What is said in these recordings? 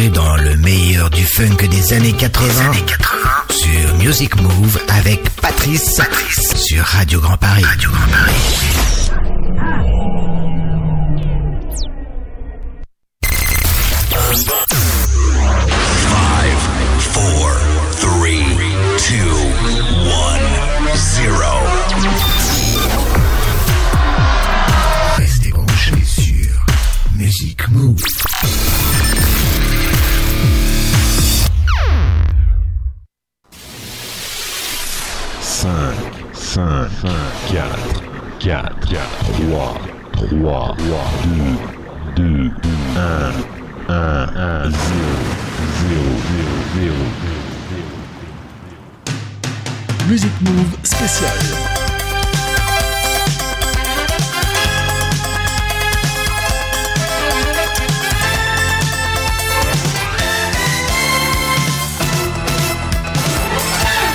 plonger dans le meilleur du funk des années 80, sur Music Move avec Patrice, Patrice sur Radio Grand Paris. Radio Grand Paris. Five, four, three, two, one, zero. Restez branchés sur Music Move. 5, 4, 4, 3, 3, 2, 2, 1, 1, 1, 0, 0, 0, 0. Music Move spécial.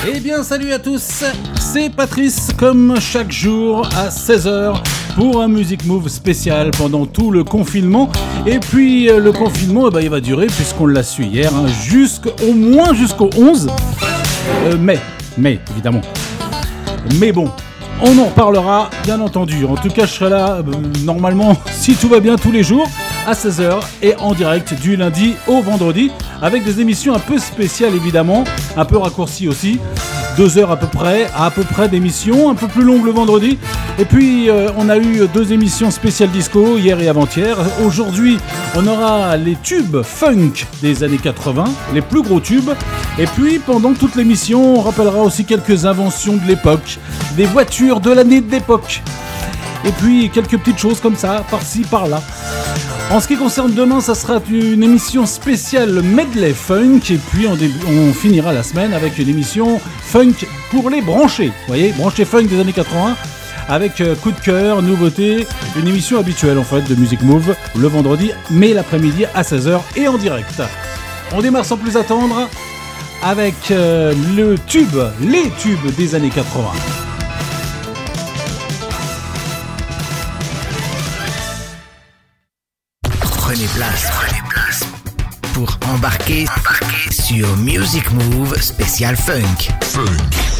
Eh bien, salut à tous, c'est Patrice, comme chaque jour à 16h pour un Music Move spécial pendant tout le confinement. Et puis, euh, le confinement, eh ben, il va durer, puisqu'on l'a su hier, hein, jusqu'au moins jusqu'au 11 euh, mai. Mai, évidemment. Mais bon, on en reparlera, bien entendu. En tout cas, je serai là, euh, normalement, si tout va bien, tous les jours, à 16h et en direct du lundi au vendredi, avec des émissions un peu spéciales, évidemment, un peu raccourcies aussi. Deux heures à peu près, à peu près d'émissions, un peu plus longues le vendredi. Et puis, euh, on a eu deux émissions spéciales disco, hier et avant-hier. Aujourd'hui, on aura les tubes funk des années 80, les plus gros tubes. Et puis, pendant toute l'émission, on rappellera aussi quelques inventions de l'époque, des voitures de l'année d'époque. Et puis, quelques petites choses comme ça, par-ci, par-là. En ce qui concerne demain, ça sera une émission spéciale medley funk et puis on, on finira la semaine avec une émission funk pour les branchés. Vous voyez, branchés funk des années 80 avec euh, coup de cœur, nouveauté, une émission habituelle en fait de Music Move le vendredi mais l'après-midi à 16h et en direct. On démarre sans plus attendre avec euh, le tube, les tubes des années 80. Place, pour embarquer, embarquer sur Music Move spécial funk. Patrice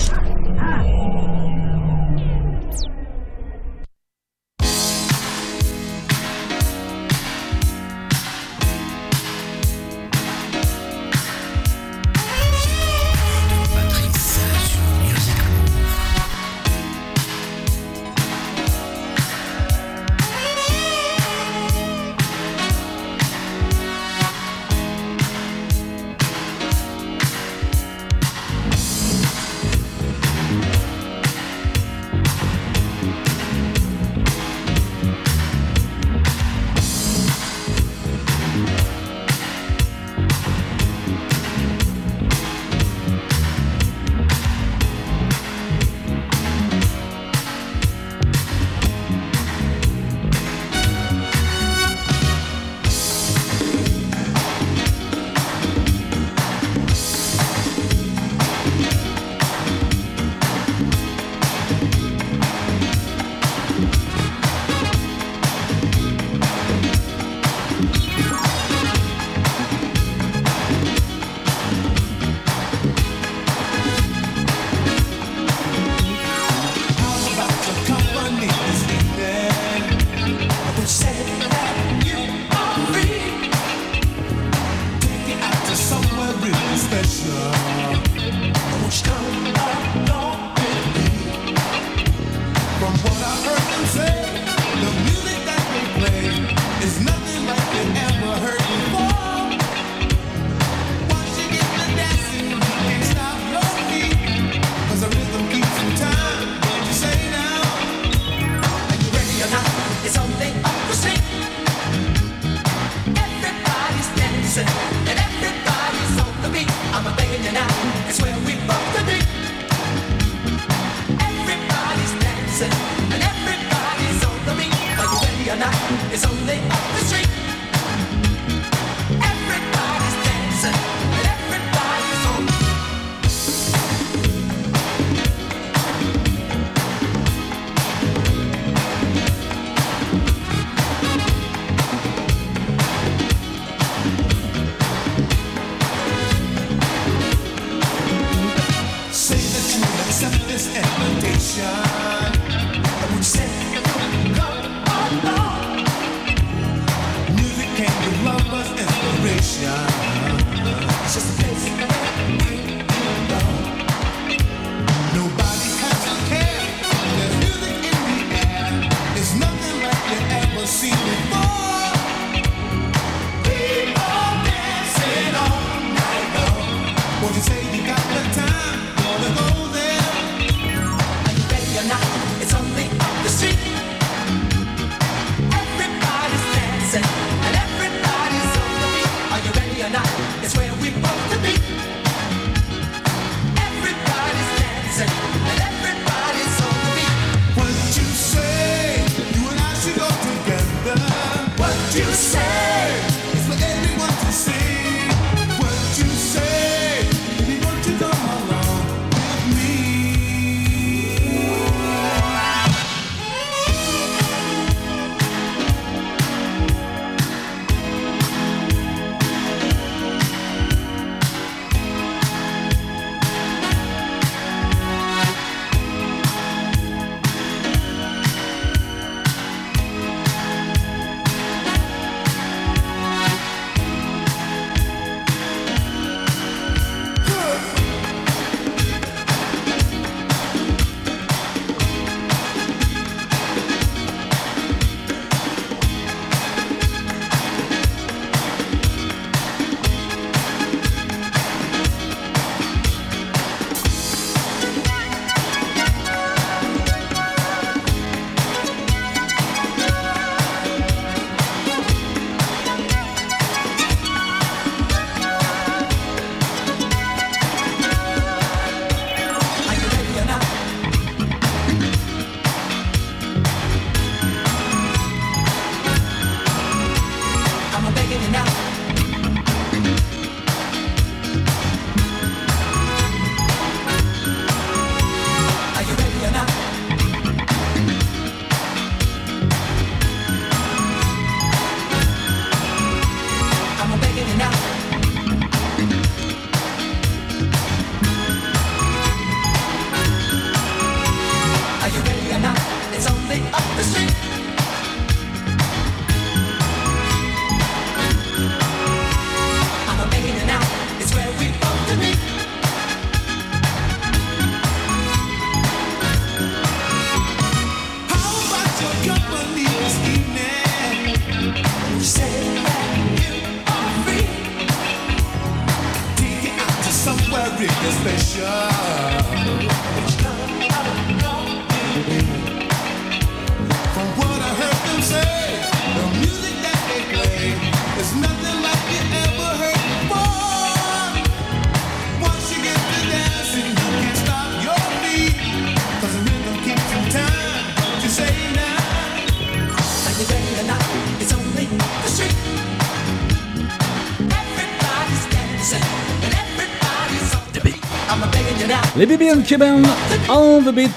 Les BB Keben on the beat.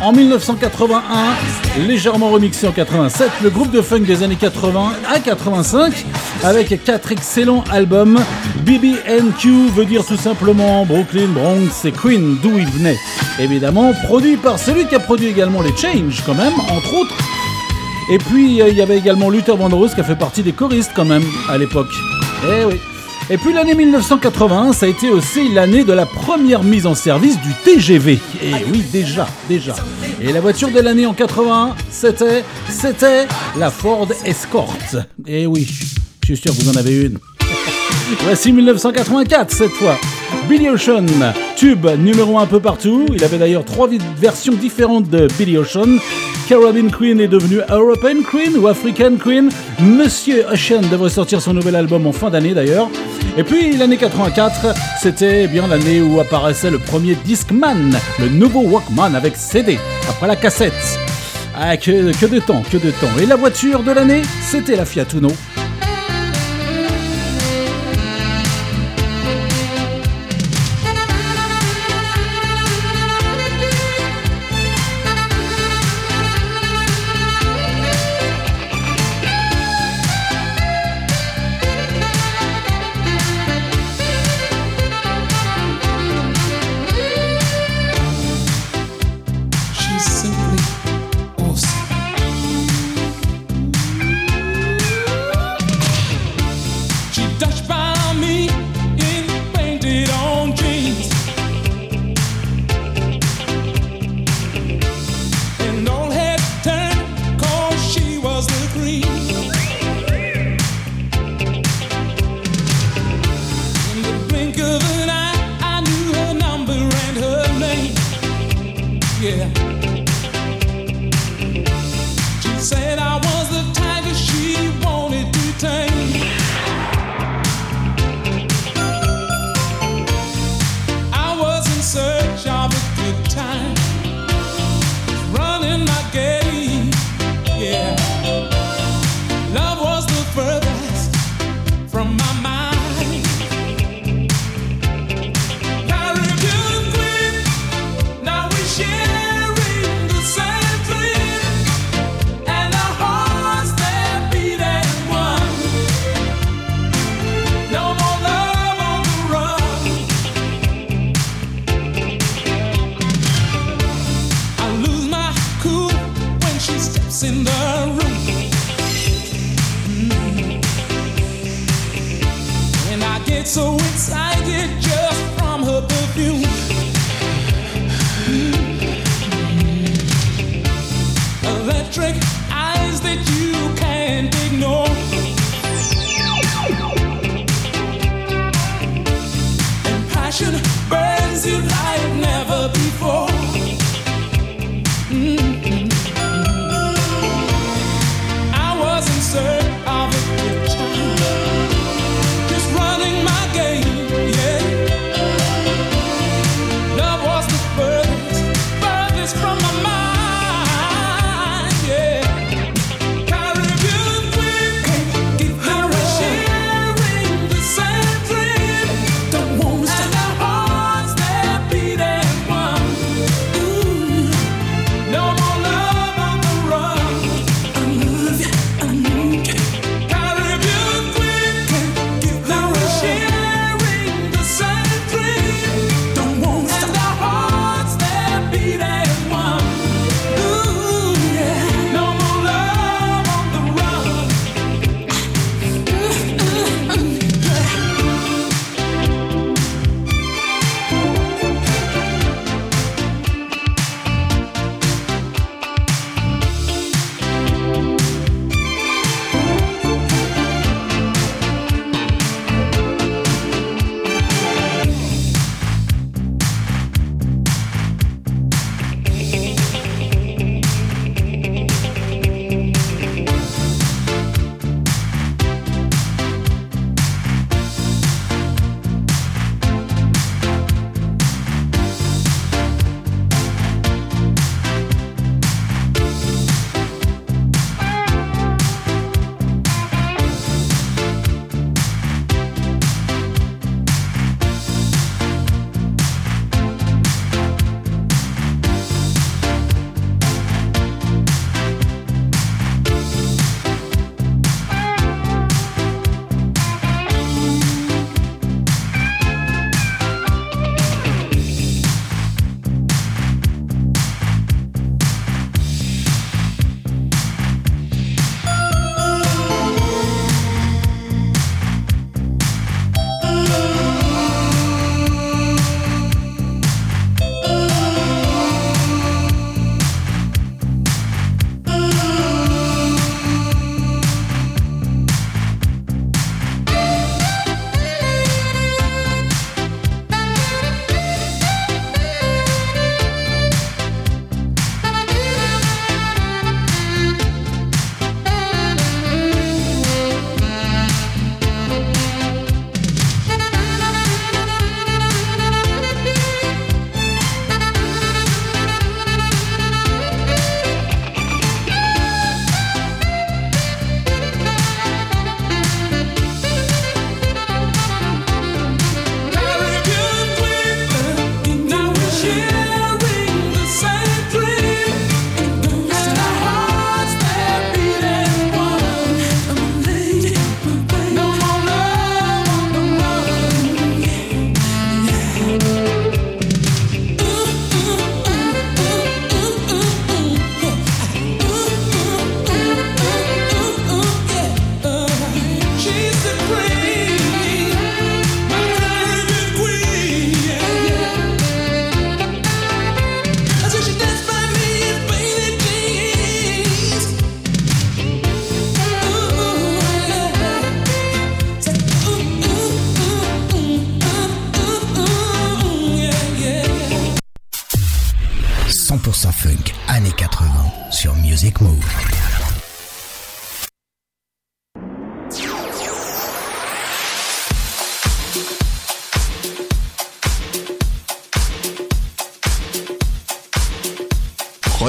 En 1981, légèrement remixé en 87, le groupe de funk des années 80 à 85, avec quatre excellents albums. BBNQ veut dire tout simplement Brooklyn, Bronx et Queen, d'où il venait. Évidemment, produit par celui qui a produit également les Change, quand même, entre autres. Et puis, euh, il y avait également Luther Vandross qui a fait partie des choristes, quand même, à l'époque. Eh oui. Et puis l'année 1981, ça a été aussi l'année de la première mise en service du TGV. Et oui, déjà, déjà. Et la voiture de l'année en 81, c'était, c'était la Ford Escort. Et oui, je suis sûr que vous en avez une. Voici 1984 cette fois. Billy Ocean, tube numéro 1 un peu partout. Il avait d'ailleurs trois versions différentes de Billy Ocean. Caribbean Queen est devenue European Queen ou African Queen. Monsieur Ocean devrait sortir son nouvel album en fin d'année d'ailleurs. Et puis l'année 84, c'était bien l'année où apparaissait le premier Discman, le nouveau Walkman avec CD, après la cassette. Ah, que, que de temps, que de temps. Et la voiture de l'année, c'était la Fiat Uno. Passion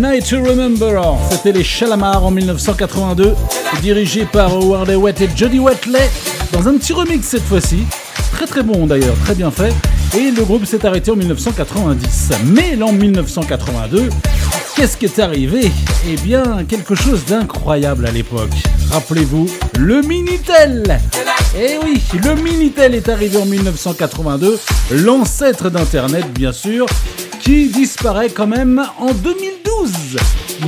To Remember, c'était les Chalamar en 1982, dirigé par Howard Wet et Jody Watley, dans un petit remix cette fois-ci. Très très bon d'ailleurs, très bien fait. Et le groupe s'est arrêté en 1990. Mais l'an 1982, qu'est-ce qui est arrivé? Eh bien, quelque chose d'incroyable à l'époque. Rappelez-vous, le Minitel Eh oui, le Minitel est arrivé en 1982, l'ancêtre d'Internet bien sûr, qui disparaît quand même en 2012.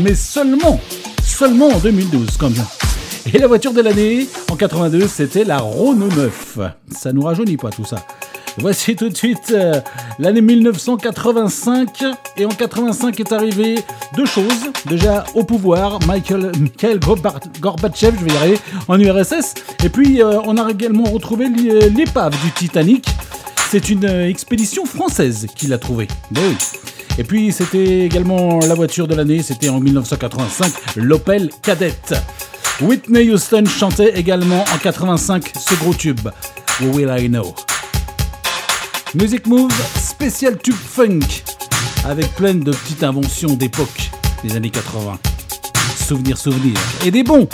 Mais seulement, seulement en 2012 quand même. Et la voiture de l'année, en 82, c'était la Renault 9. Ça nous rajeunit pas tout ça. Voici tout de suite euh, l'année 1985. Et en 85 est arrivé deux choses. Déjà au pouvoir, Michael, Gorba- Gorbatchev, je vais y arriver, en URSS. Et puis euh, on a également retrouvé l'é- l'épave du Titanic. C'est une euh, expédition française qui l'a trouvé. Ben oui. Et puis c'était également la voiture de l'année, c'était en 1985, l'Opel Kadett. Whitney Houston chantait également en 85 ce gros tube, Who Will I Know? Music Move, spécial tube funk, avec plein de petites inventions d'époque des années 80. Souvenirs, souvenirs, et des bons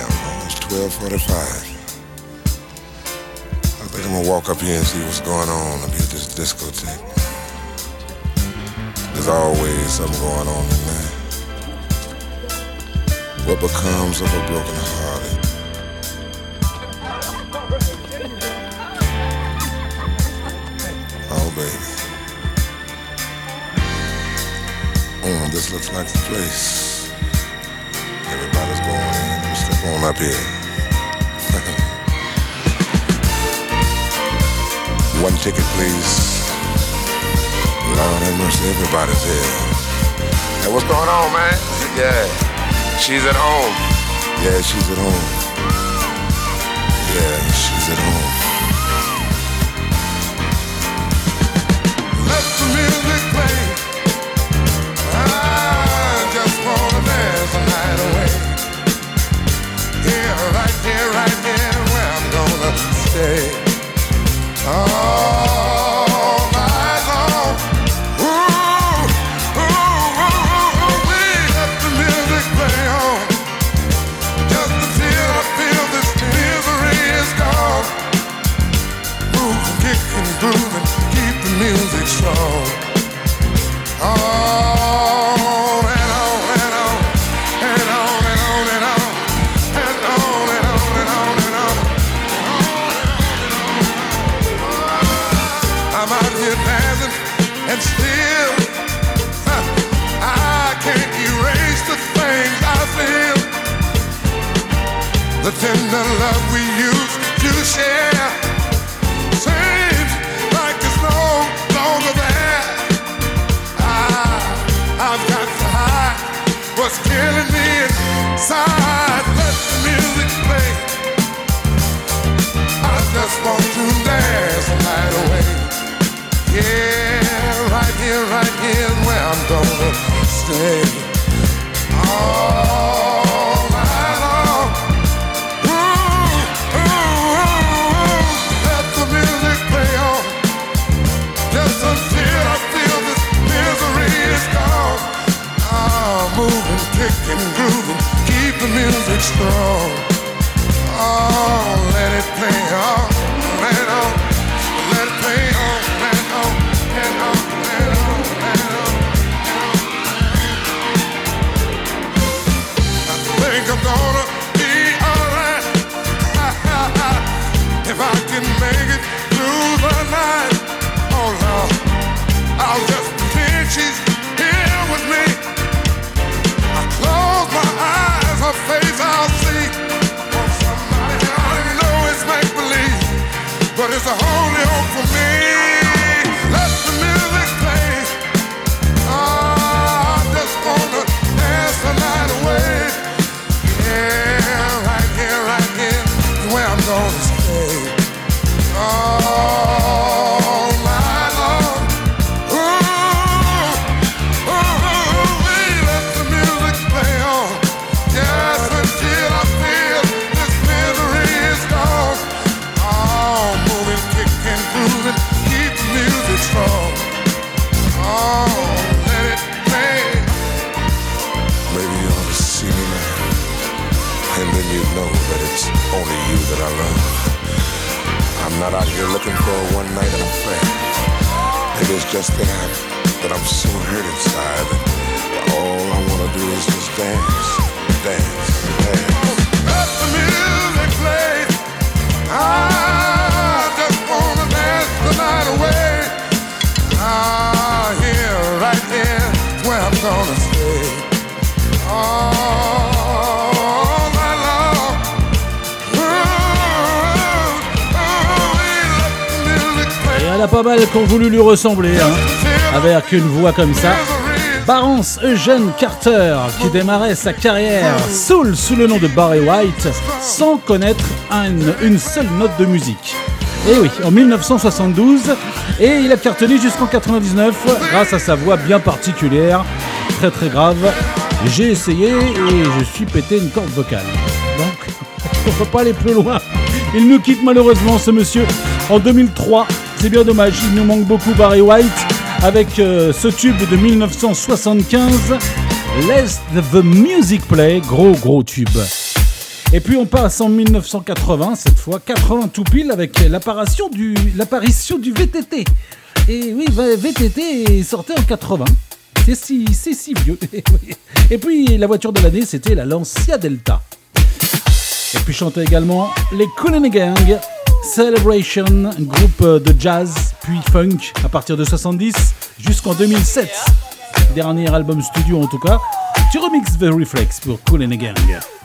a.m. It's 12:45. I think I'm gonna walk up here and see what's going on up at this discotheque. There's always something going on in there. What becomes of a broken hearted? Oh, baby. Oh, this looks like the place. Come up here. One ticket, please. Lord have mercy, everybody's here. Hey, what's going on, man? Yeah, she's at home. Yeah, she's at home. Yeah, she's at home. Let the music. say, oh. pas mal qu'on voulu lui ressembler, hein, avec une voix comme ça. Barence Eugene Carter, qui démarrait sa carrière soul sous le nom de Barry White, sans connaître un- une seule note de musique. Et oui, en 1972, et il a cartonné jusqu'en 99 grâce à sa voix bien particulière, très très grave. J'ai essayé et je suis pété une corde vocale. Donc, on peut pas aller plus loin. Il nous quitte malheureusement ce monsieur en 2003. C'est bien dommage, il nous manque beaucoup Barry White avec euh, ce tube de 1975, Let the Music Play, gros gros tube. Et puis on passe en 1980, cette fois 80 tout pile avec l'apparition du, l'apparition du VTT. Et oui, va- VTT sortait en 80. C'est si, c'est si vieux. Et puis la voiture de l'année, c'était la Lancia Delta. Et puis chantait également les the Gang, Celebration, groupe de jazz puis funk à partir de 70 jusqu'en 2007. Dernier album studio en tout cas. Tu remixes The Reflex pour Cool and the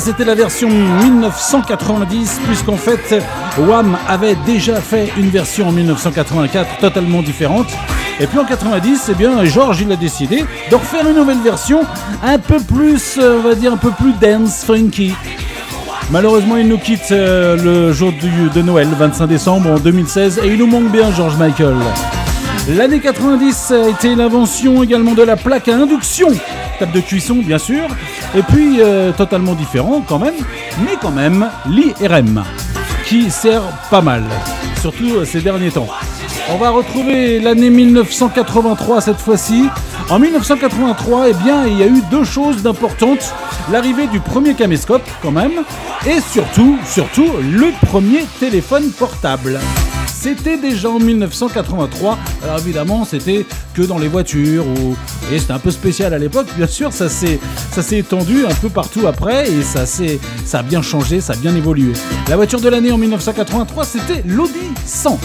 C'était la version 1990, puisqu'en fait, Wham avait déjà fait une version en 1984 totalement différente. Et puis en 90, eh bien, George, il a décidé de refaire une nouvelle version, un peu plus, euh, on va dire, un peu plus dance, funky. Malheureusement, il nous quitte euh, le jour de Noël, le 25 décembre en 2016, et il nous manque bien, George Michael. L'année 90 a été l'invention également de la plaque à induction, table de cuisson bien sûr, et puis euh, totalement différent quand même, mais quand même l'IRM, qui sert pas mal, surtout euh, ces derniers temps. On va retrouver l'année 1983 cette fois-ci. En 1983, eh bien, il y a eu deux choses d'importantes. L'arrivée du premier caméscope, quand même, et surtout, surtout, le premier téléphone portable. C'était déjà en 1983. Alors évidemment, c'était que dans les voitures ou et c'était un peu spécial à l'époque. Bien sûr, ça s'est étendu un peu partout après et ça s'est ça a bien changé, ça a bien évolué. La voiture de l'année en 1983, c'était l'Audi 100.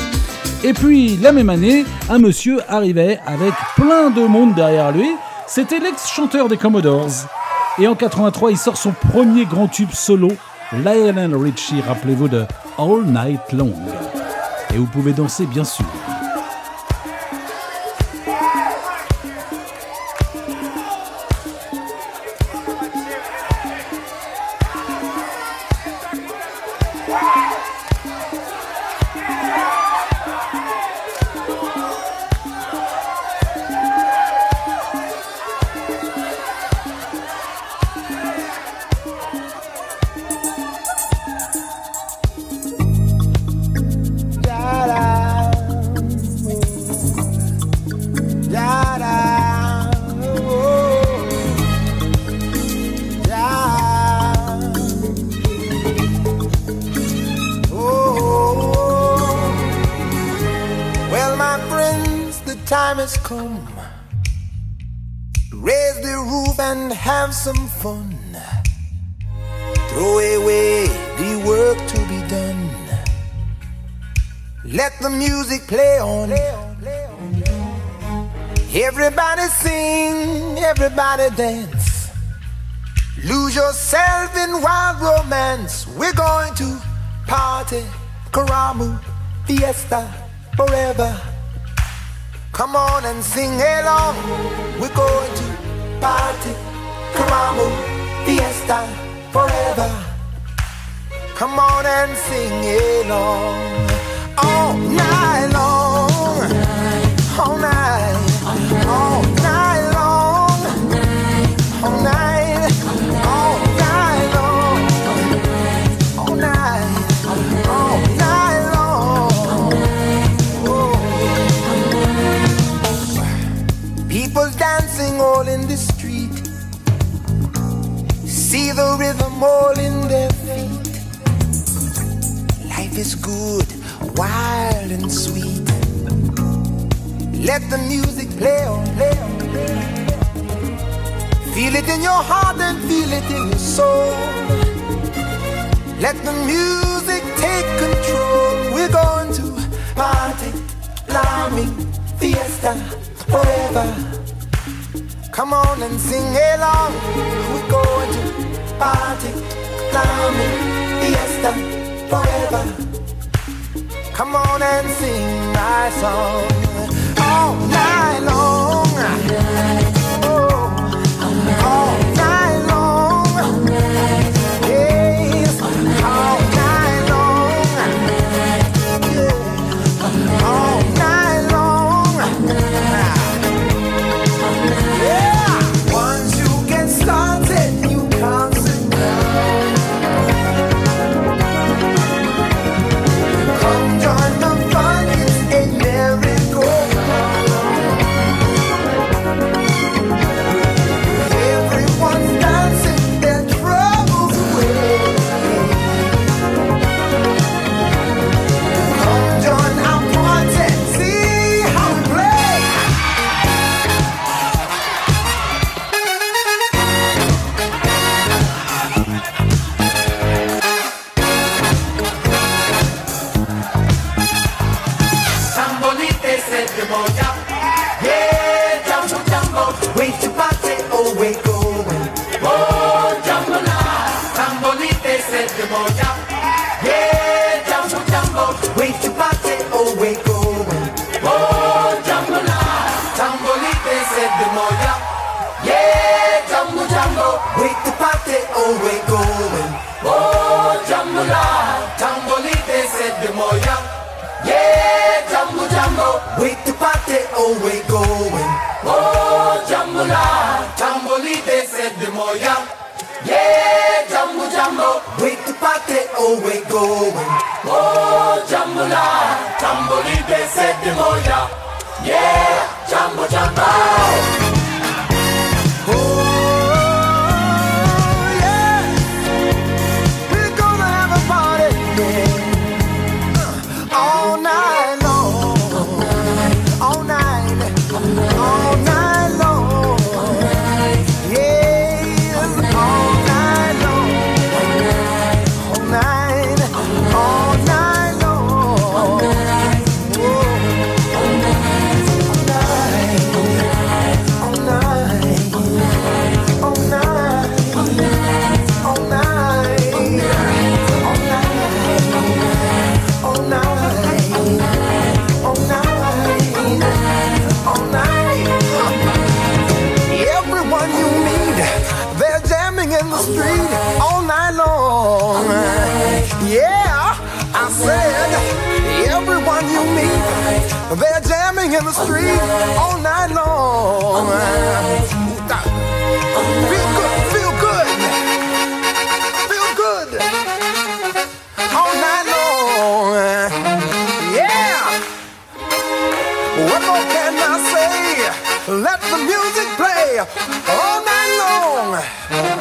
Et puis la même année, un monsieur arrivait avec plein de monde derrière lui. C'était l'ex-chanteur des Commodores. Et en 83, il sort son premier grand tube solo, Lionel Richie, rappelez-vous de All Night Long. Et vous pouvez danser bien sûr. Niape moja Yeah, Jambo Jambo. We tupate, oh we going. Oh, Jambo la. Jambo they said the moja Yeah, Jambo Jambo. We party oh we going. Oh, Jambo la. Jambo they said the moja Yeah, Jambo Jambo. street all night long. All night. Feel good, feel good, feel good all night long. Yeah. What more can I say? Let the music play all night long.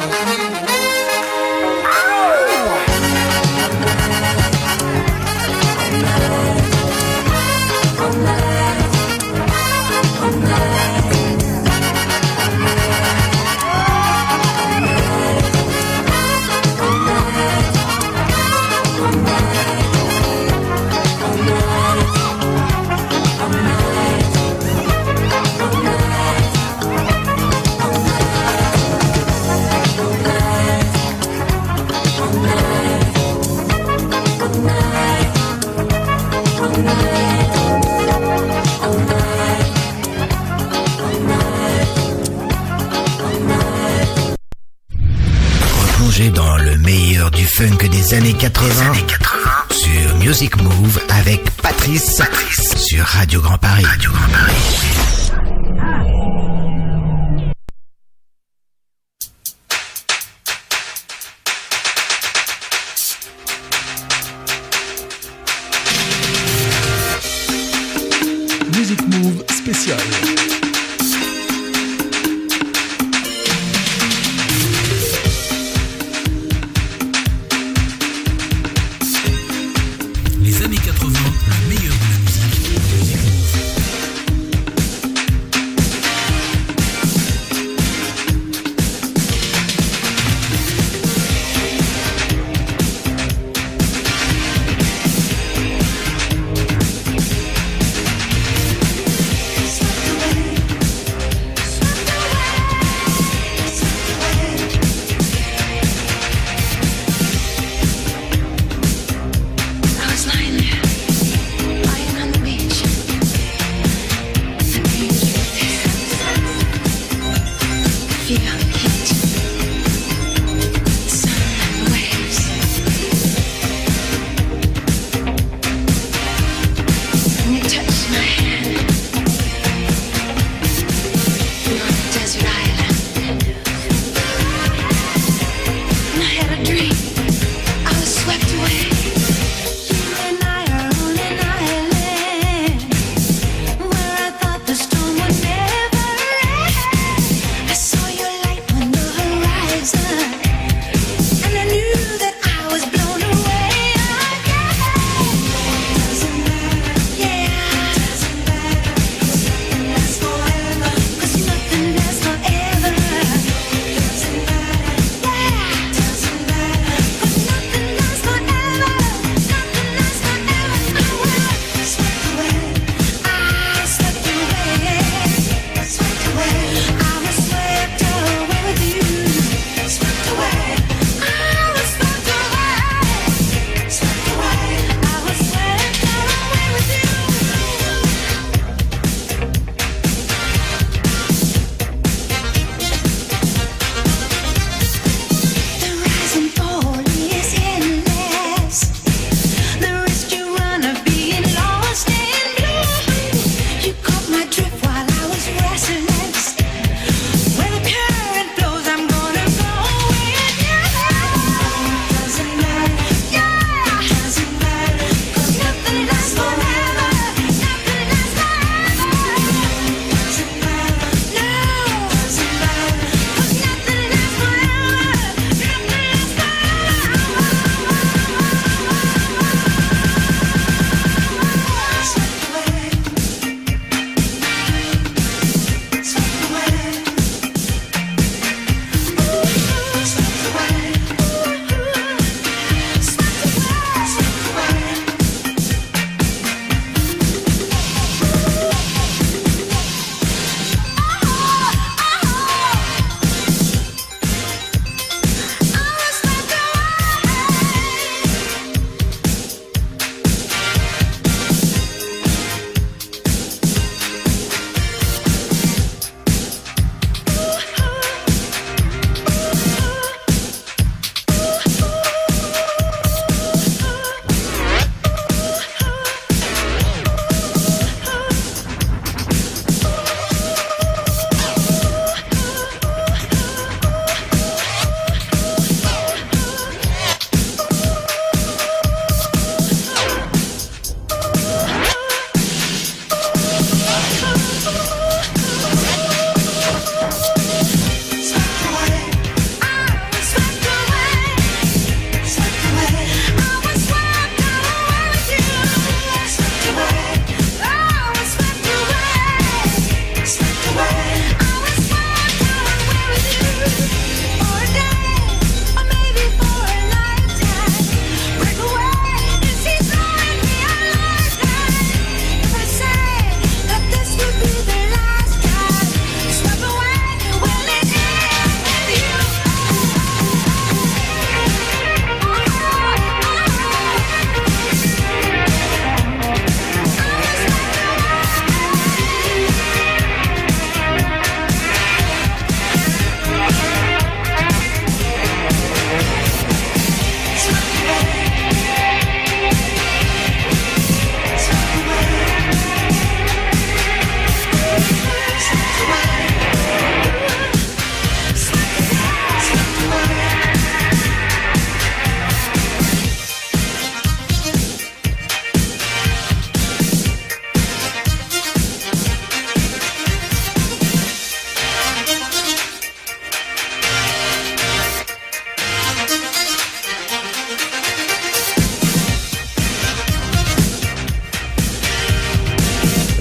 funk des années 80, sur Music Move avec Patrice, Patrice. sur Radio Grand Paris.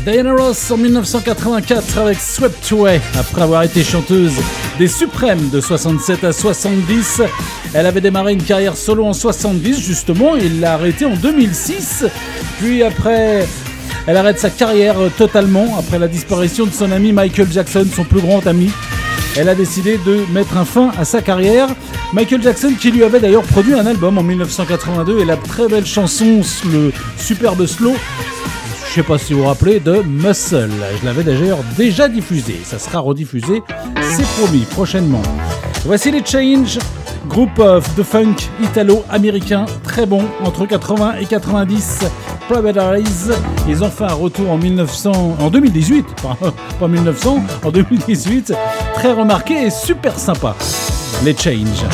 Diana Ross en 1984 avec Swept Away. Après avoir été chanteuse des Suprêmes de 67 à 70, elle avait démarré une carrière solo en 70 justement et l'a arrêtée en 2006. Puis après, elle arrête sa carrière euh, totalement après la disparition de son ami Michael Jackson, son plus grand ami. Elle a décidé de mettre un fin à sa carrière. Michael Jackson qui lui avait d'ailleurs produit un album en 1982 et la très belle chanson, le superbe slow, je sais pas si vous vous rappelez, de Muscle. Je l'avais d'ailleurs déjà diffusé. Ça sera rediffusé, c'est promis, prochainement. Voici les Change, groupe of de funk italo-américain, très bon, entre 80 et 90. Private Eyes, ils ont fait un retour en 1900, en 2018, pas, pas 1900, en 2018, très remarqué et super sympa. Les Change.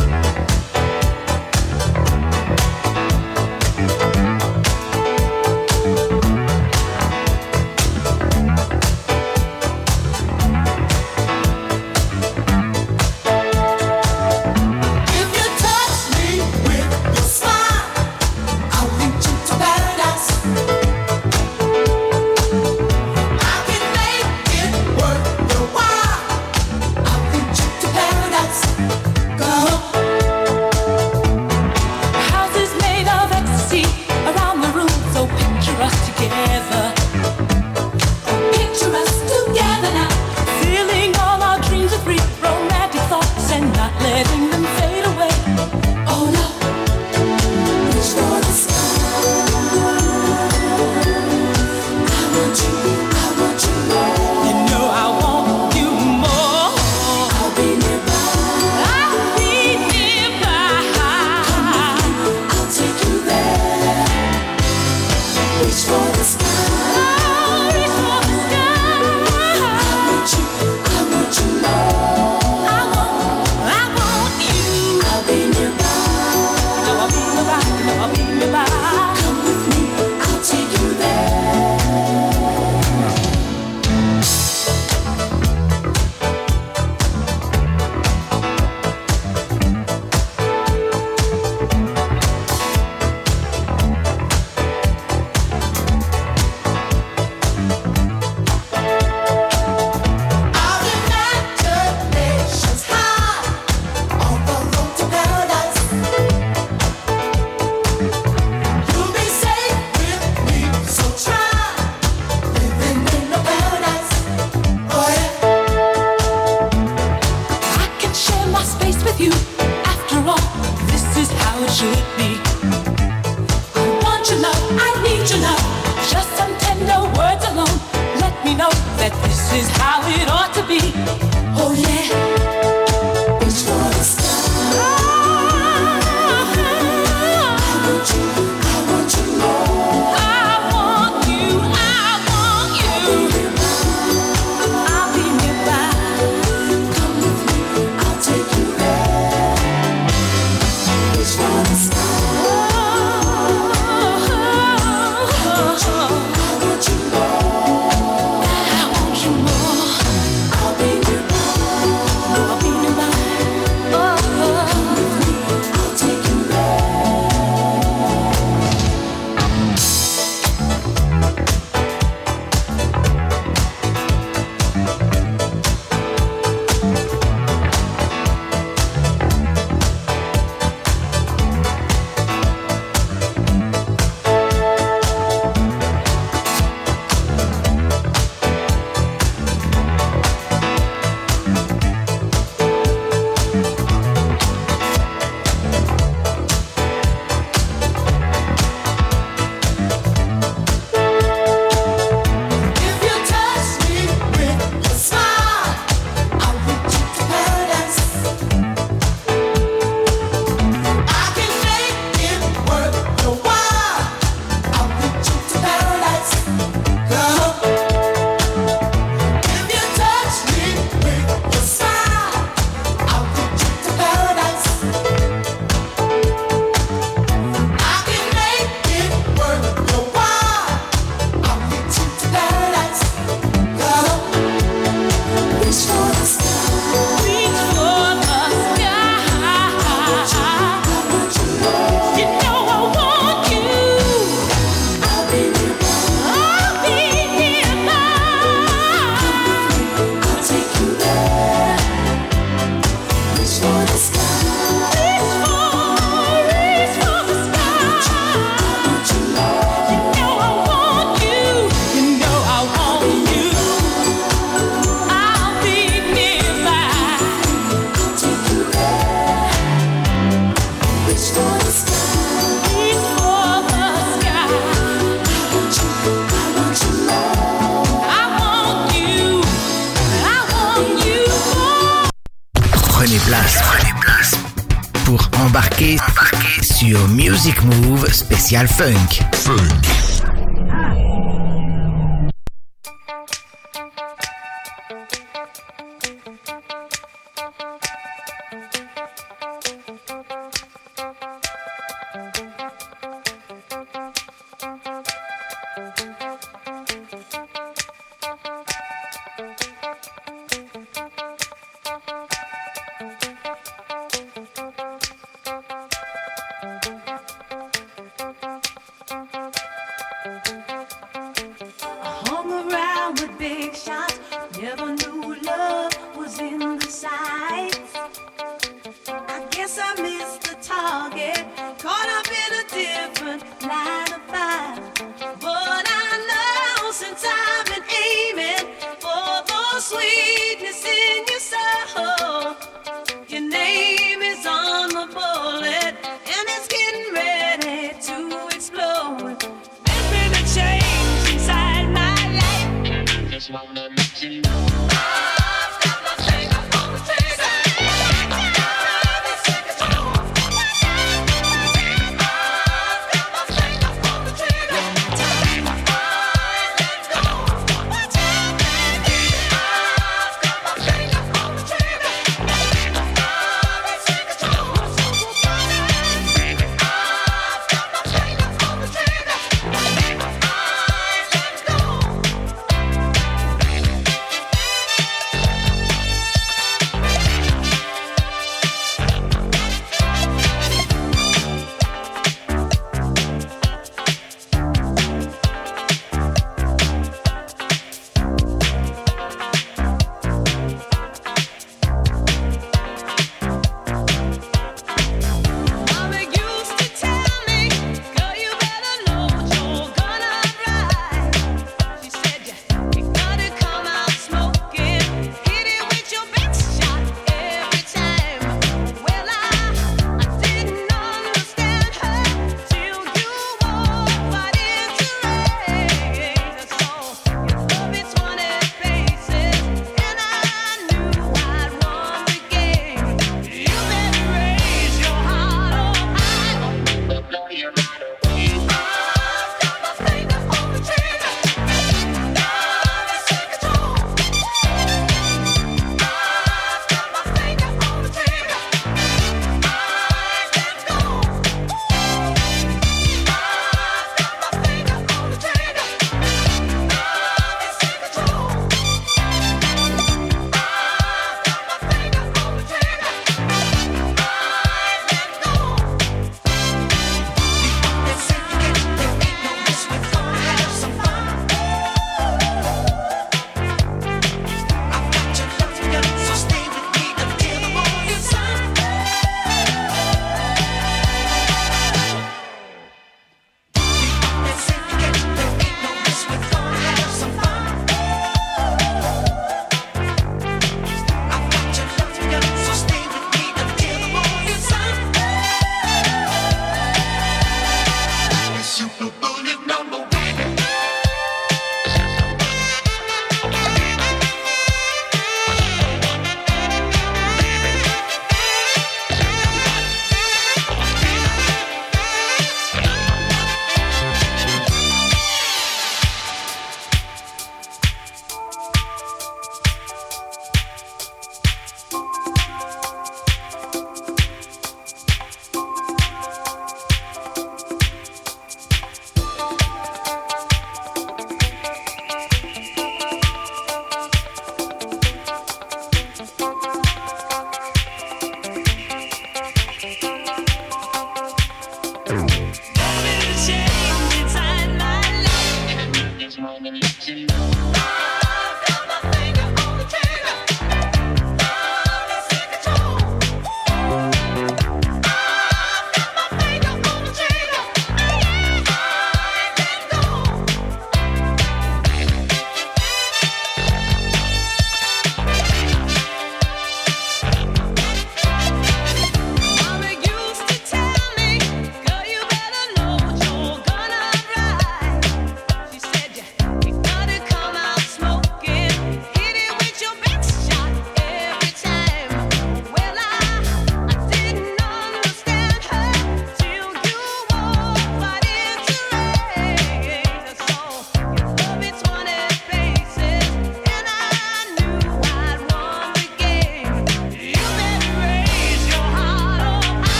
Funk.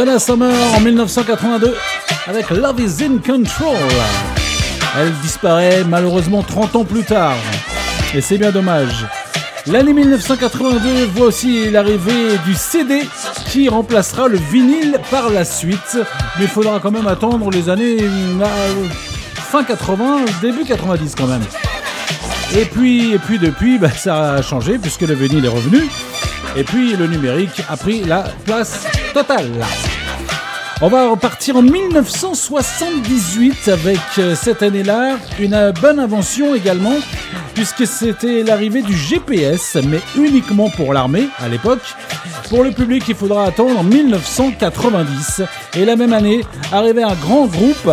Donna Summer en 1982 avec Love is in Control. Elle disparaît malheureusement 30 ans plus tard. Et c'est bien dommage. L'année 1982 voit aussi l'arrivée du CD qui remplacera le vinyle par la suite. Mais il faudra quand même attendre les années euh, fin 80, début 90 quand même. Et puis, et puis depuis, bah, ça a changé puisque le vinyle est revenu. Et puis le numérique a pris la place totale. On va repartir en 1978 avec euh, cette année-là une euh, bonne invention également puisque c'était l'arrivée du GPS mais uniquement pour l'armée à l'époque. Pour le public, il faudra attendre 1990 et la même année arrivait un grand groupe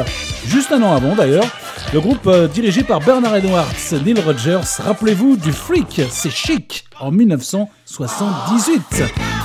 juste un an avant d'ailleurs. Le groupe euh, dirigé par Bernard Edwards, Neil Rogers, rappelez-vous du Freak, c'est chic en 1978.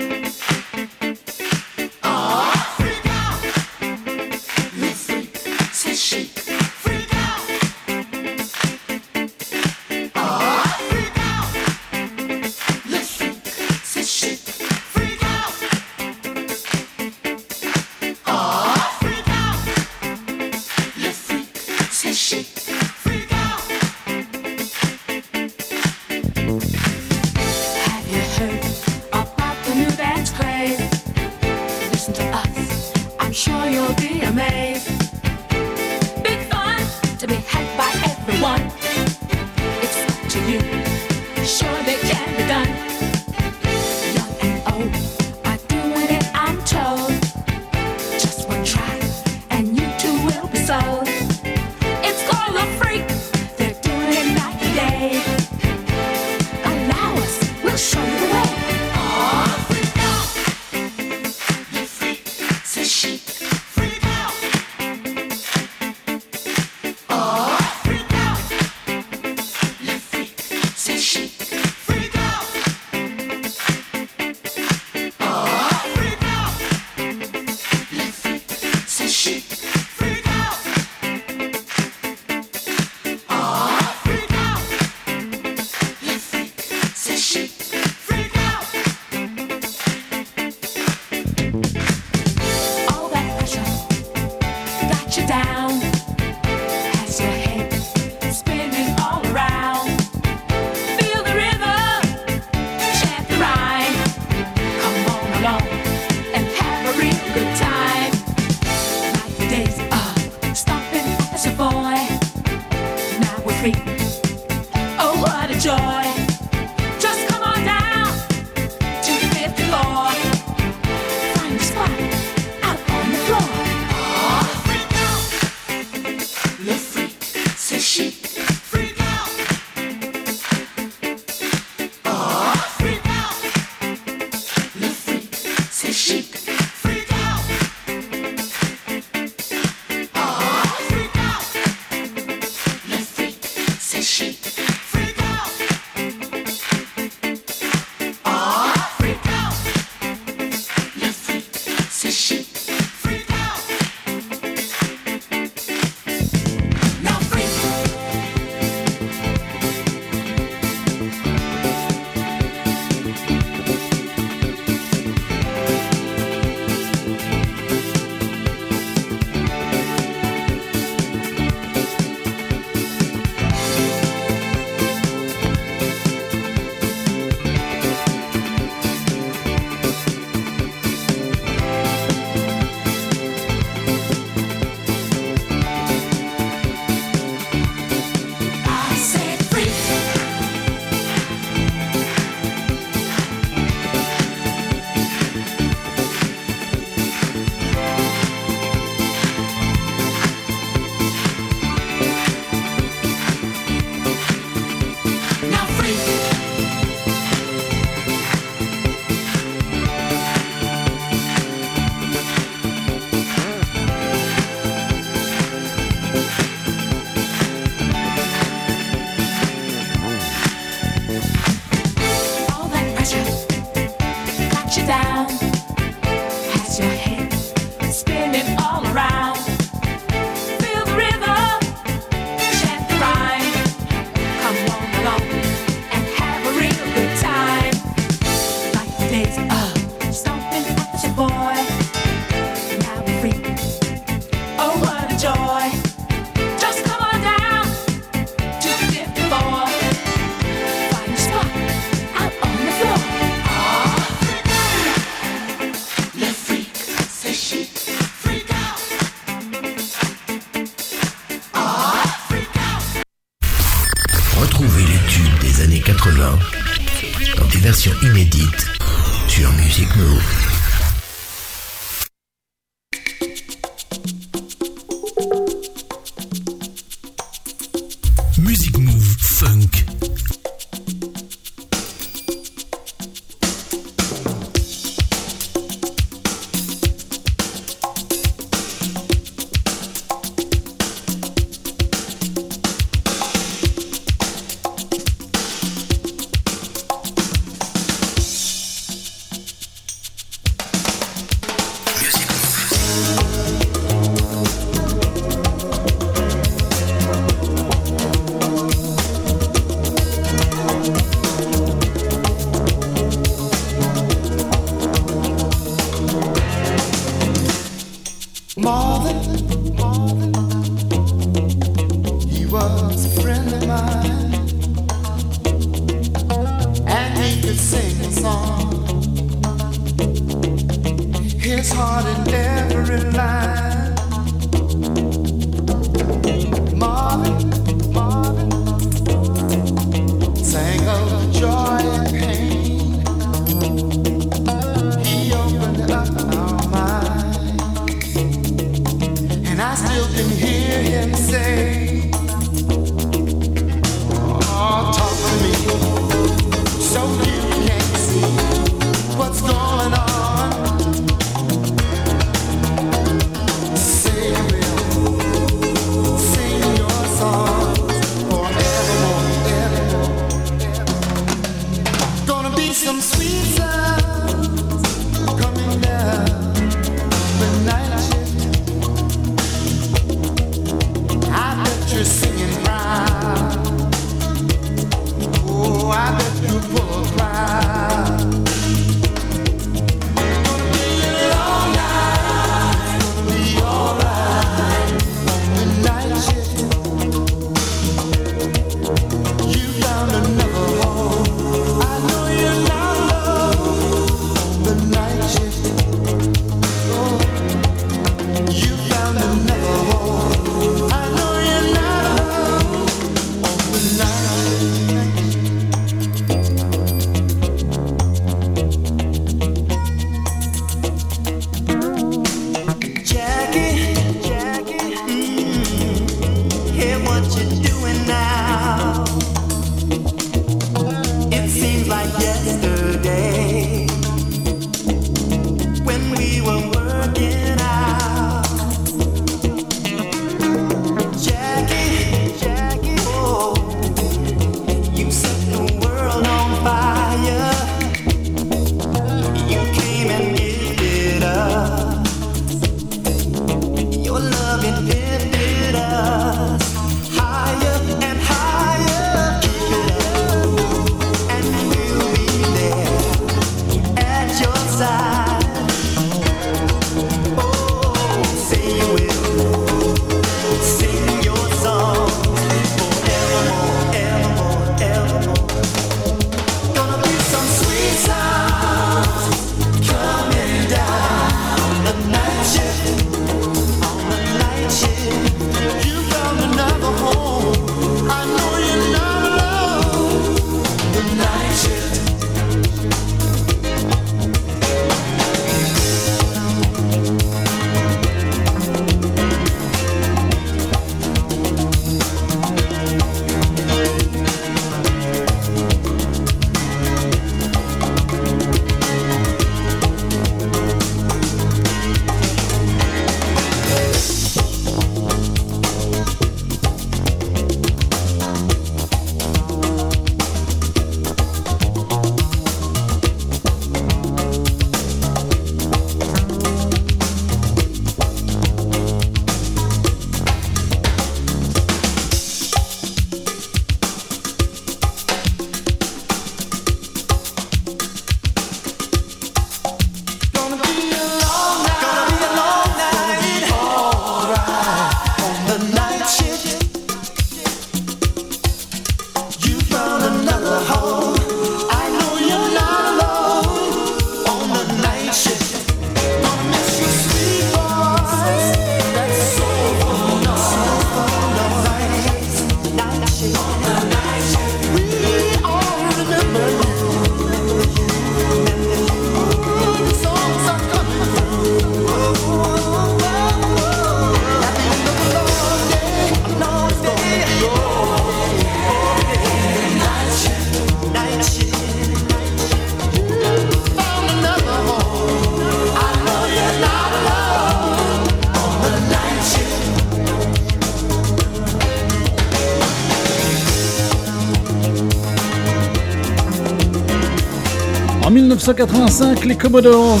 1985, les Commodores,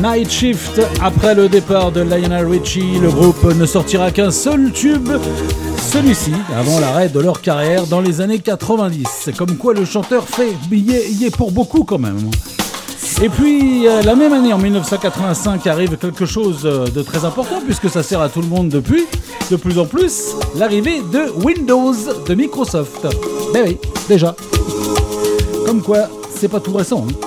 Night Shift. Après le départ de Lionel Richie, le groupe ne sortira qu'un seul tube, celui-ci, avant l'arrêt de leur carrière dans les années 90. C'est comme quoi le chanteur fait billet y est pour beaucoup quand même. Et puis, euh, la même année, en 1985, arrive quelque chose euh, de très important, puisque ça sert à tout le monde depuis, de plus en plus, l'arrivée de Windows de Microsoft. Ben oui, déjà. Comme quoi, c'est pas tout récent. hein.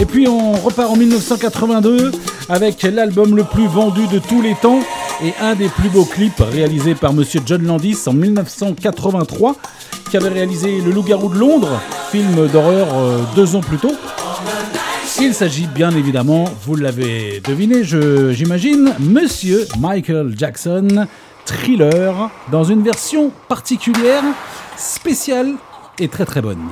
Et puis, on repart en 1982 avec l'album le plus vendu de tous les temps et un des plus beaux clips réalisés par Monsieur John Landis en 1983, qui avait réalisé Le Loup-garou de Londres, film d'horreur euh, deux ans plus tôt. Il s'agit bien évidemment, vous l'avez deviné, j'imagine, Monsieur Michael Jackson, Thriller, dans une version particulière, spéciale et très très bonne.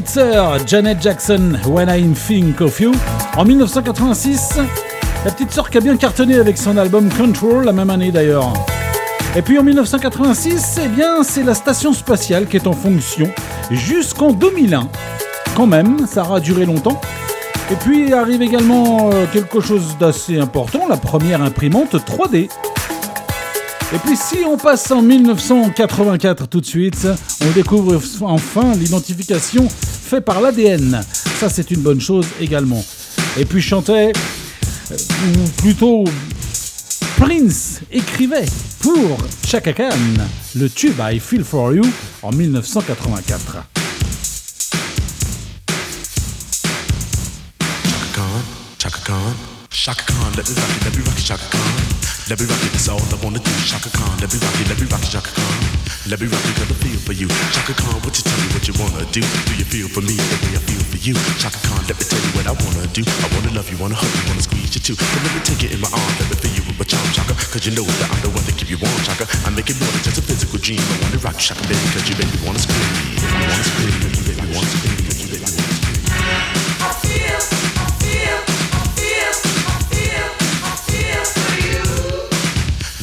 Petite sœur Janet Jackson, When I Think of You. En 1986, la petite sœur qui a bien cartonné avec son album Control, la même année d'ailleurs. Et puis en 1986, eh bien, c'est la station spatiale qui est en fonction jusqu'en 2001. Quand même, ça aura duré longtemps. Et puis arrive également euh, quelque chose d'assez important, la première imprimante 3D. Et puis si on passe en 1984 tout de suite, on découvre enfin l'identification faite par l'ADN. Ça c'est une bonne chose également. Et puis chantait, euh, ou plutôt Prince écrivait pour Chaka Khan le tube I Feel For You en 1984. Khan, Chaka Khan, Shaka Khan, rock it, Shaka Khan. Let me rock it, that's all I wanna do. Shaka Khan, let me rock it, let me rock it, Shaka Khan. Let me rock it, cause I feel for you. Shaka Khan, what you tell me what you wanna do? Do you feel for me the way I feel for you? Shaka Khan, let me tell you what I wanna do. I wanna love you, wanna hug you, wanna squeeze you too. But let me take it in my arms, let me feel you with my charm, Shaka. Cause you know that I'm the one to keep you warm, Shaka. I make it more than just a physical dream. I wanna rock you, Shaka, baby, cause you make me wanna scream. Wanna scream, me wanna scream,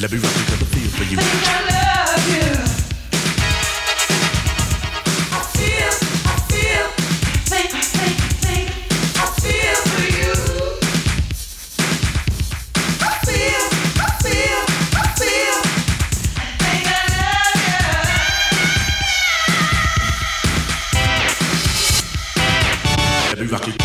Let me rock you, cause I feel for you. Let me rock you,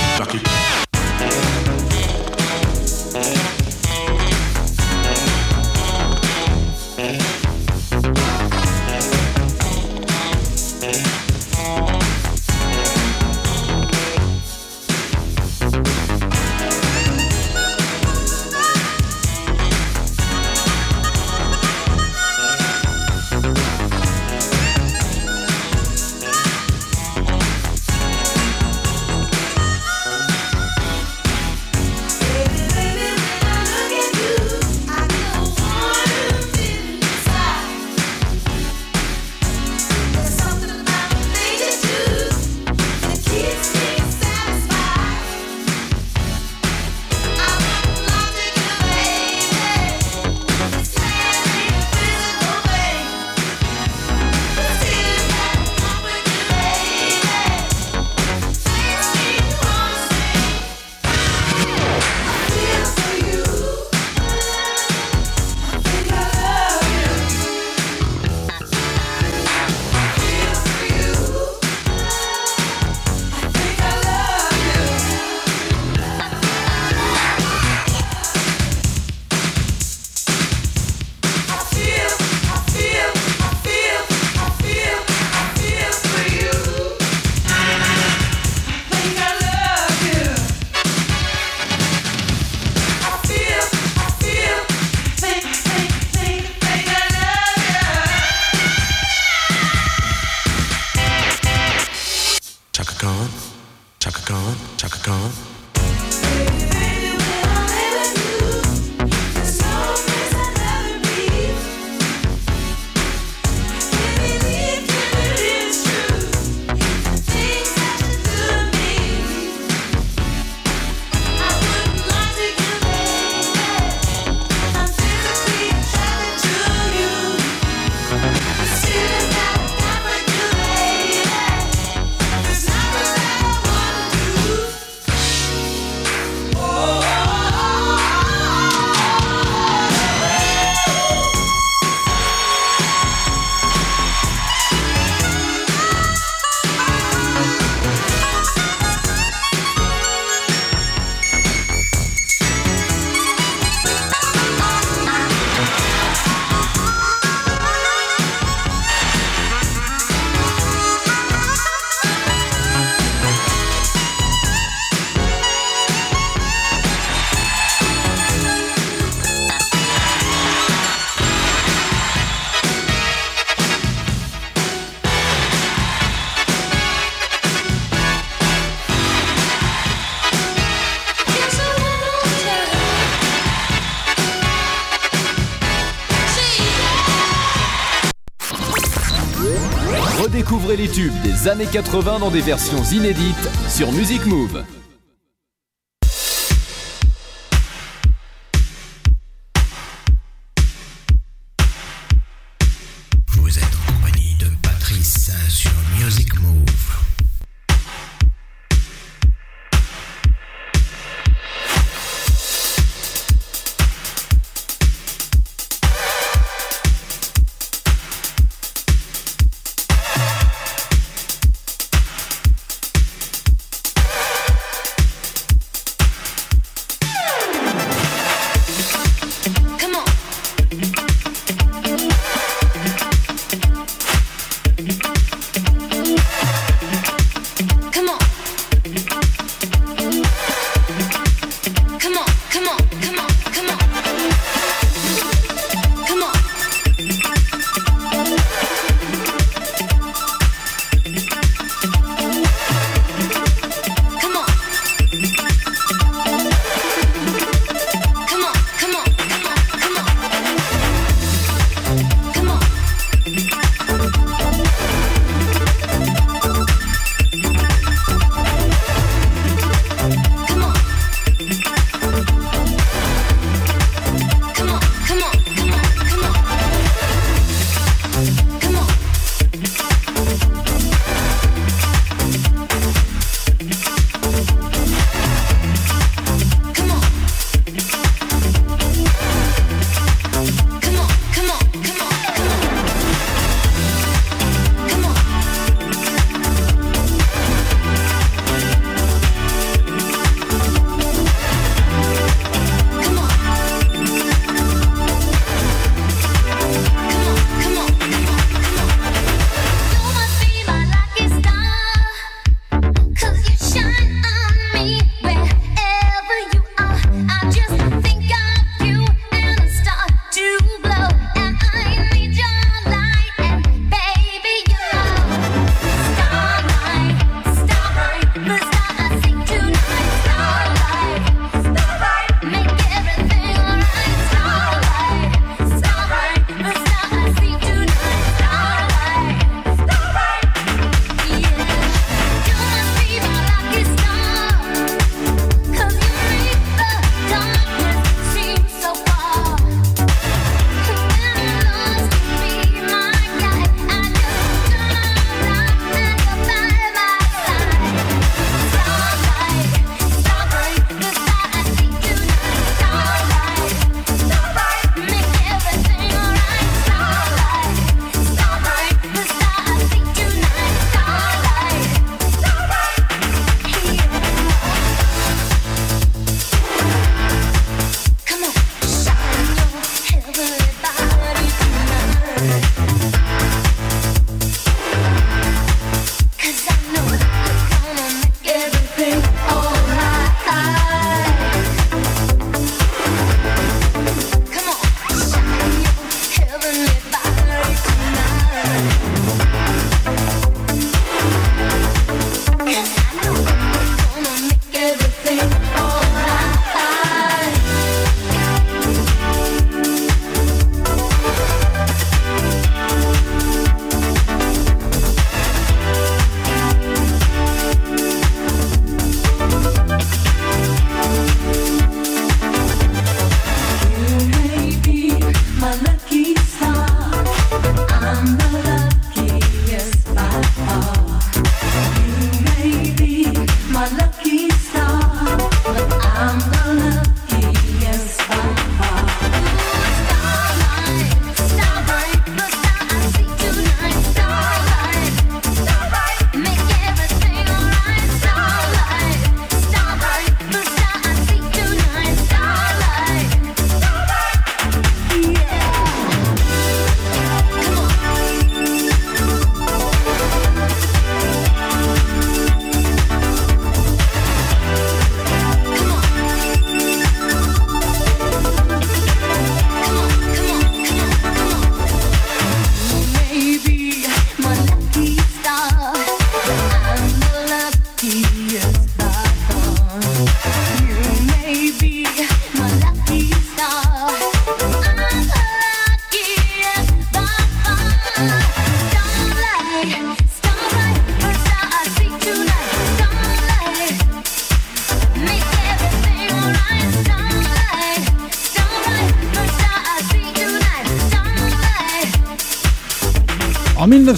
les des années 80 dans des versions inédites sur Music Move.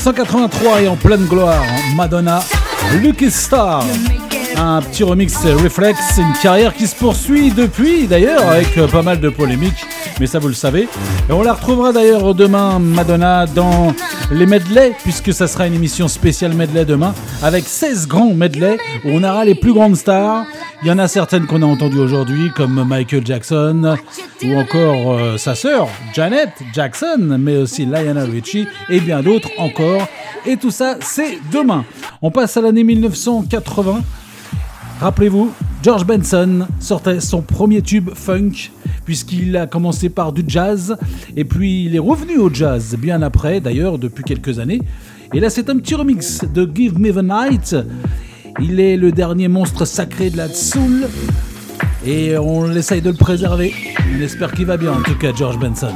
1983 et en pleine gloire, Madonna, Lucky Star. Un petit remix Reflex, une carrière qui se poursuit depuis d'ailleurs avec euh, pas mal de polémiques, mais ça vous le savez. On la retrouvera d'ailleurs demain, Madonna, dans les medley, puisque ça sera une émission spéciale medley demain, avec 16 grands medley où on aura les plus grandes stars. Il y en a certaines qu'on a entendues aujourd'hui, comme Michael Jackson, ou encore euh, sa sœur, Janet Jackson, mais aussi Lionel Richie, et bien d'autres encore. Et tout ça, c'est demain. On passe à l'année 1980. Rappelez-vous, George Benson sortait son premier tube funk, puisqu'il a commencé par du jazz, et puis il est revenu au jazz bien après, d'ailleurs, depuis quelques années. Et là, c'est un petit remix de Give Me the Night. Il est le dernier monstre sacré de la soul, et on essaye de le préserver. On espère qu'il va bien, en tout cas, George Benson.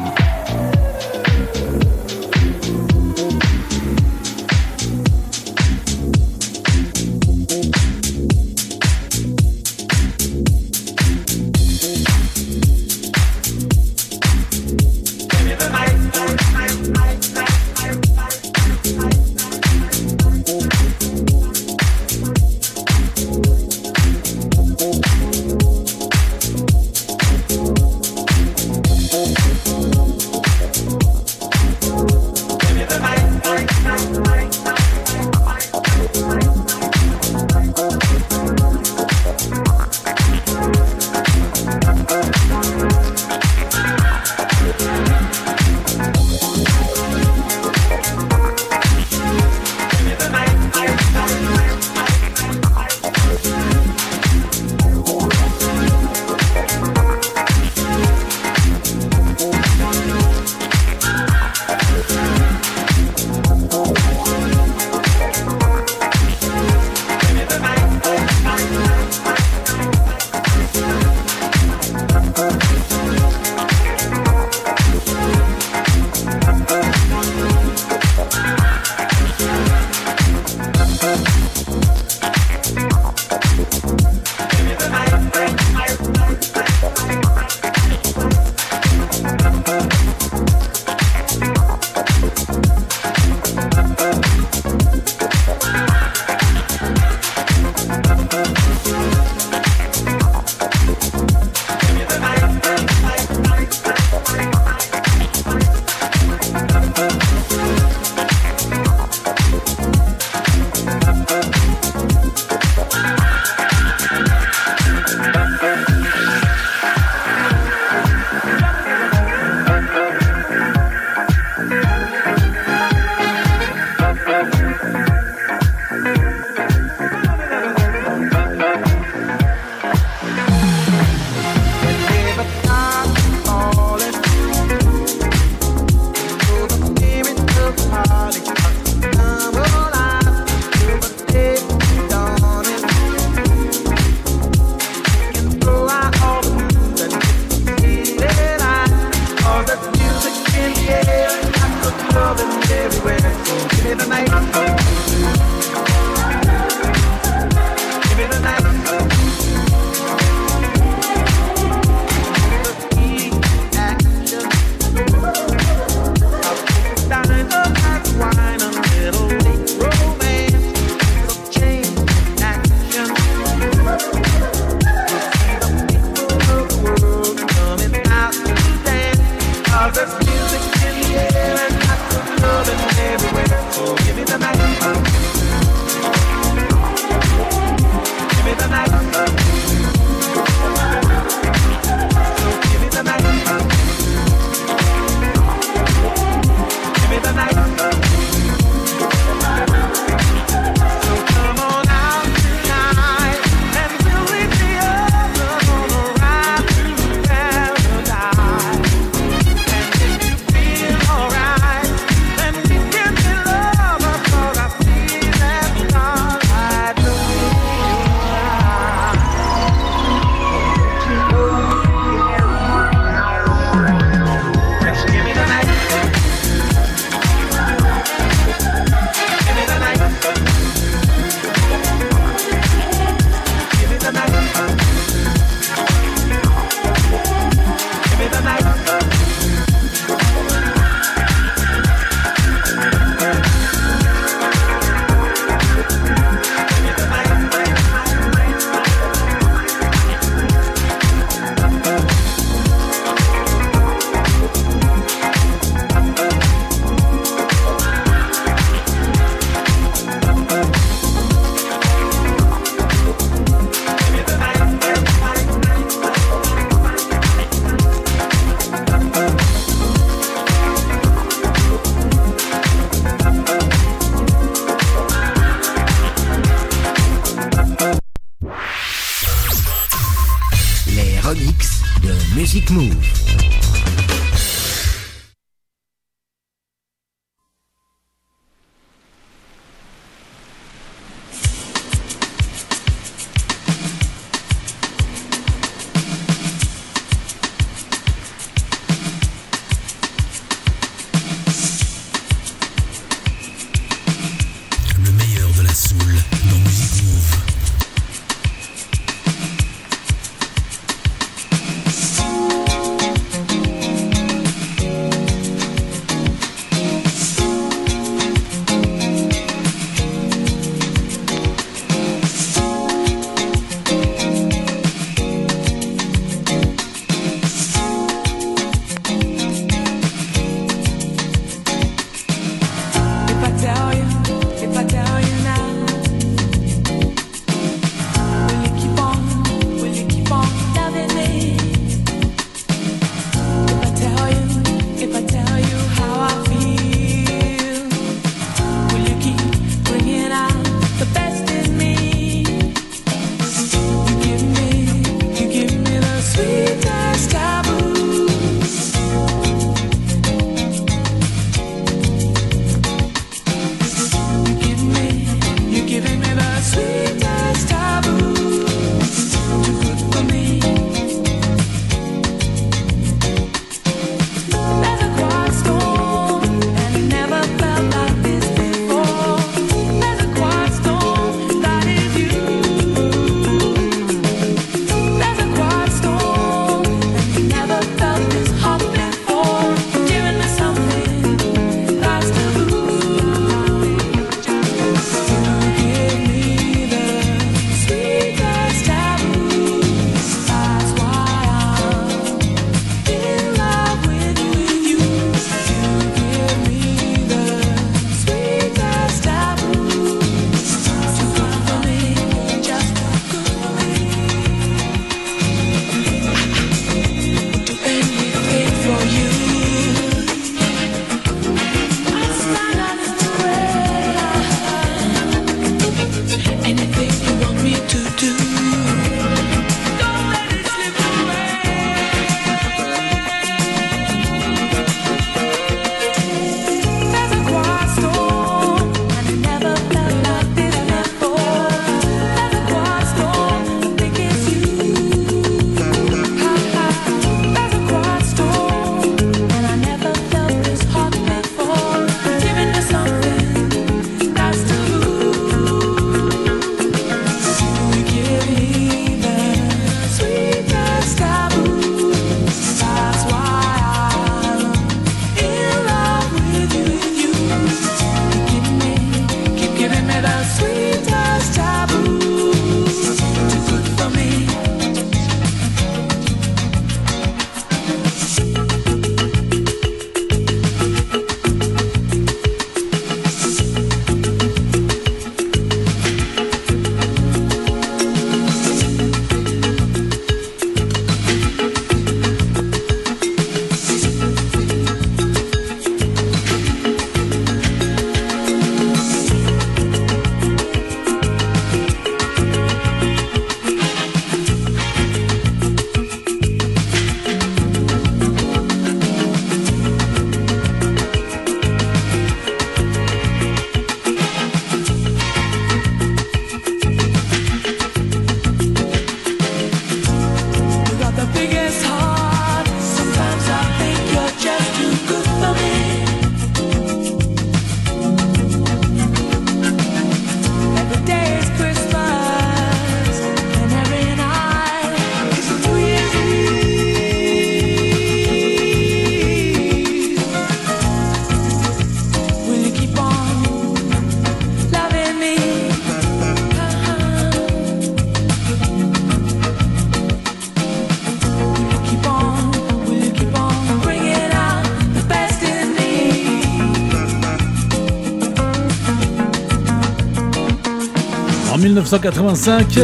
1985,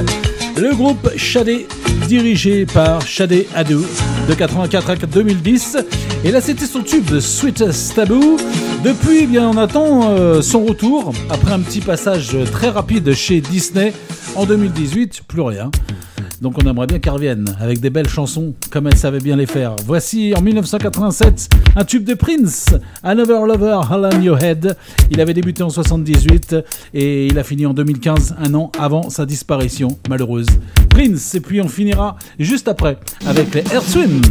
le groupe Shadé, dirigé par Shadé Adou, de 84 à 2010. Et là, c'était son tube Sweetest Taboo. Depuis, eh bien, on attend euh, son retour après un petit passage très rapide chez Disney en 2018. Plus rien. Donc, on aimerait bien qu'elle revienne avec des belles chansons comme elle savait bien les faire. Voici en 1987 un tube de Prince, Another Lover, All in Your Head. Il avait débuté en 78 et il a fini en 2015, un an avant sa disparition malheureuse. Prince, et puis on finira juste après avec les Earthwind.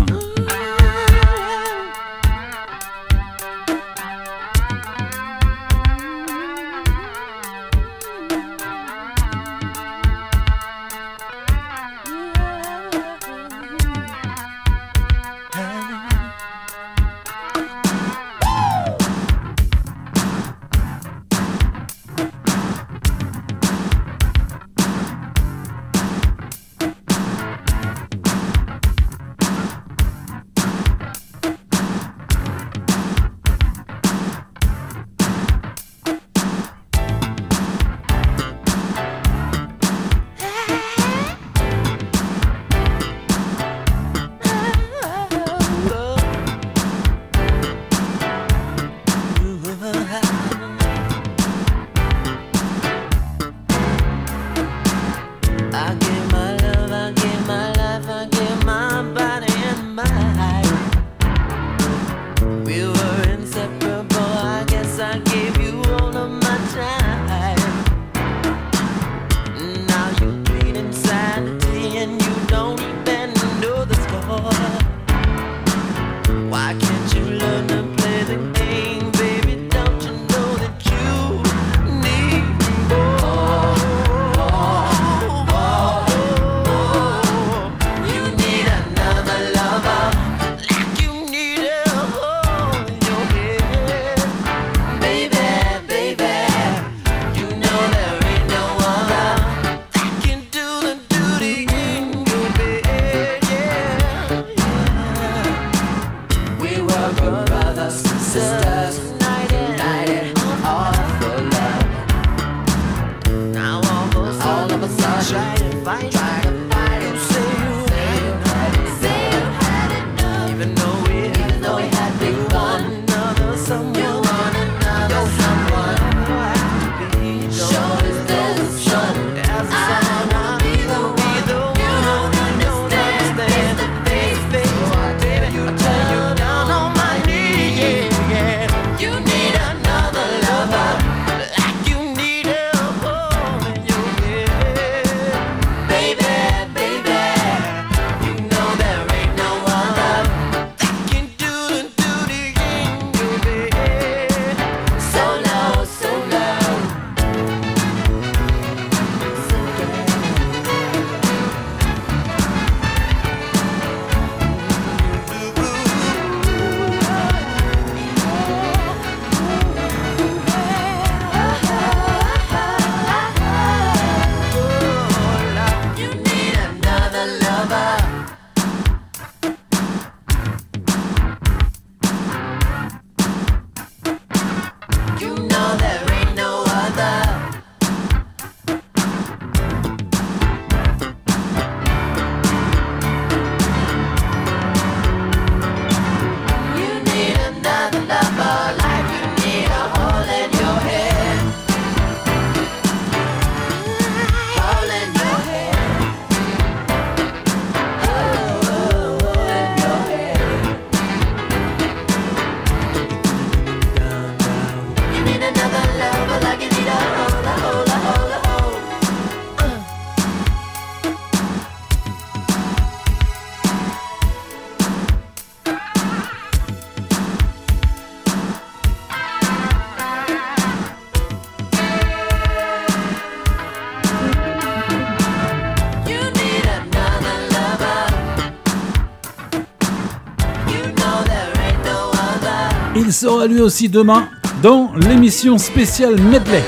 sera lui aussi demain dans l'émission spéciale Medley.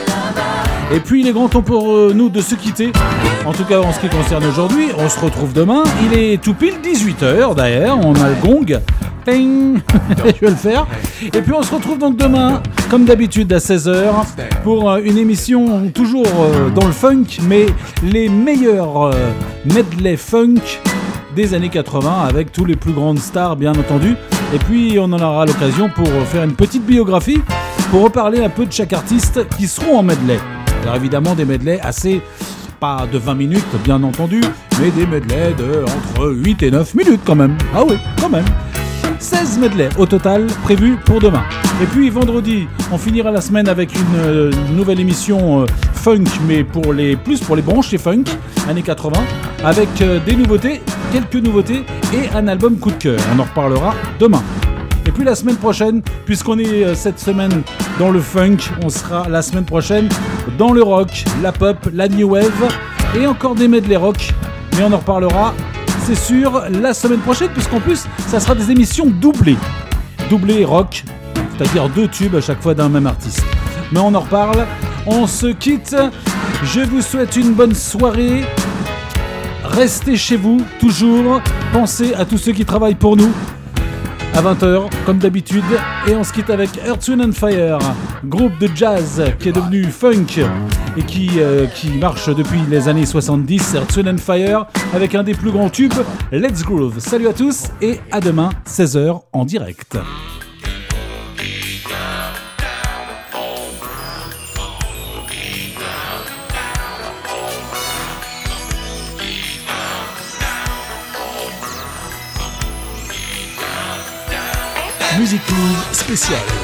Et puis il est grand temps pour euh, nous de se quitter. En tout cas en ce qui concerne aujourd'hui, on se retrouve demain. Il est tout pile 18h d'ailleurs, on a le gong. Ping Je vais le faire. Et puis on se retrouve donc demain, comme d'habitude à 16h, pour euh, une émission toujours euh, dans le funk, mais les meilleurs medley funk des années 80 avec tous les plus grandes stars bien entendu. Et puis on en aura l'occasion pour faire une petite biographie, pour reparler un peu de chaque artiste qui seront en medley. Alors évidemment des medley assez pas de 20 minutes bien entendu, mais des medley de entre 8 et 9 minutes quand même. Ah oui, quand même. 16 medley au total prévus pour demain. Et puis vendredi, on finira la semaine avec une euh, nouvelle émission euh, funk, mais pour les plus pour les branches et funk années 80, avec euh, des nouveautés, quelques nouveautés et un album coup de cœur. On en reparlera demain. Et puis la semaine prochaine, puisqu'on est euh, cette semaine dans le funk, on sera la semaine prochaine dans le rock, la pop, la new wave et encore des medley rock. Mais on en reparlera, c'est sûr, la semaine prochaine, puisqu'en plus, ça sera des émissions doublées. Doublées rock, c'est-à-dire deux tubes à chaque fois d'un même artiste. Mais on en reparle, on se quitte. Je vous souhaite une bonne soirée. Restez chez vous, toujours. Pensez à tous ceux qui travaillent pour nous. À 20h, comme d'habitude. Et on se quitte avec Earth, Wind and Fire, groupe de jazz qui est devenu funk et qui, euh, marche depuis les années 70. Earth, Wind Fire avec un des plus grands tubes, Let's Groove. Salut à tous et à demain, 16h en direct. Music Move spécial.